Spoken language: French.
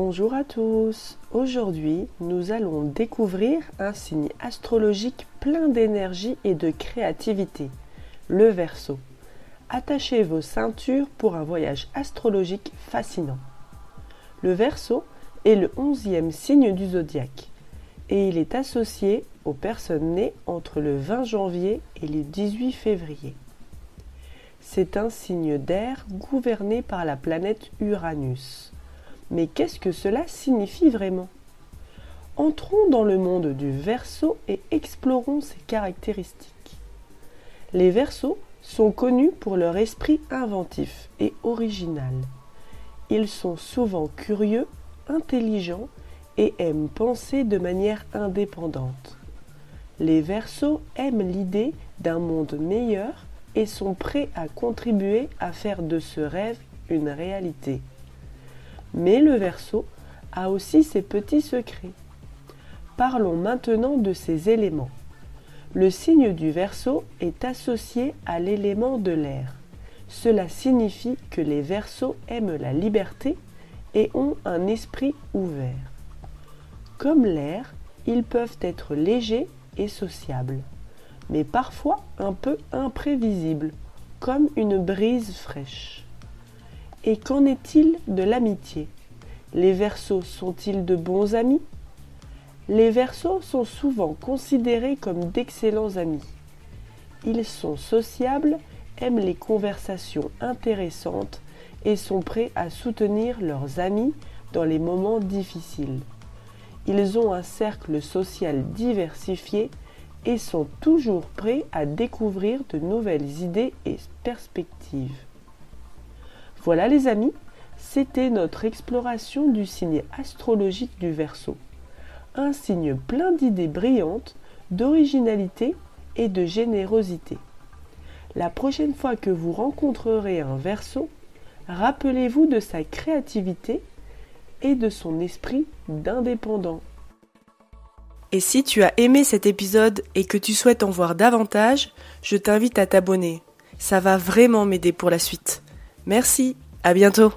Bonjour à tous. Aujourd'hui, nous allons découvrir un signe astrologique plein d'énergie et de créativité, le Verseau. Attachez vos ceintures pour un voyage astrologique fascinant. Le Verseau est le onzième signe du zodiaque et il est associé aux personnes nées entre le 20 janvier et le 18 février. C'est un signe d'air gouverné par la planète Uranus. Mais qu'est-ce que cela signifie vraiment? Entrons dans le monde du Verseau et explorons ses caractéristiques. Les Verseaux sont connus pour leur esprit inventif et original. Ils sont souvent curieux, intelligents et aiment penser de manière indépendante. Les Verseaux aiment l'idée d'un monde meilleur et sont prêts à contribuer à faire de ce rêve une réalité. Mais le Verseau a aussi ses petits secrets. Parlons maintenant de ces éléments. Le signe du Verseau est associé à l'élément de l'air. Cela signifie que les Verseaux aiment la liberté et ont un esprit ouvert. Comme l'air, ils peuvent être légers et sociables, mais parfois un peu imprévisibles, comme une brise fraîche. Et qu'en est-il de l'amitié? Les Verseaux sont-ils de bons amis? Les Verseaux sont souvent considérés comme d'excellents amis. Ils sont sociables, aiment les conversations intéressantes et sont prêts à soutenir leurs amis dans les moments difficiles. Ils ont un cercle social diversifié et sont toujours prêts à découvrir de nouvelles idées et perspectives. Voilà les amis, c'était notre exploration du signe astrologique du Verseau. Un signe plein d'idées brillantes, d'originalité et de générosité. La prochaine fois que vous rencontrerez un Verseau, rappelez-vous de sa créativité et de son esprit d'indépendant. Et si tu as aimé cet épisode et que tu souhaites en voir davantage, je t'invite à t'abonner. Ça va vraiment m'aider pour la suite. Merci, à bientôt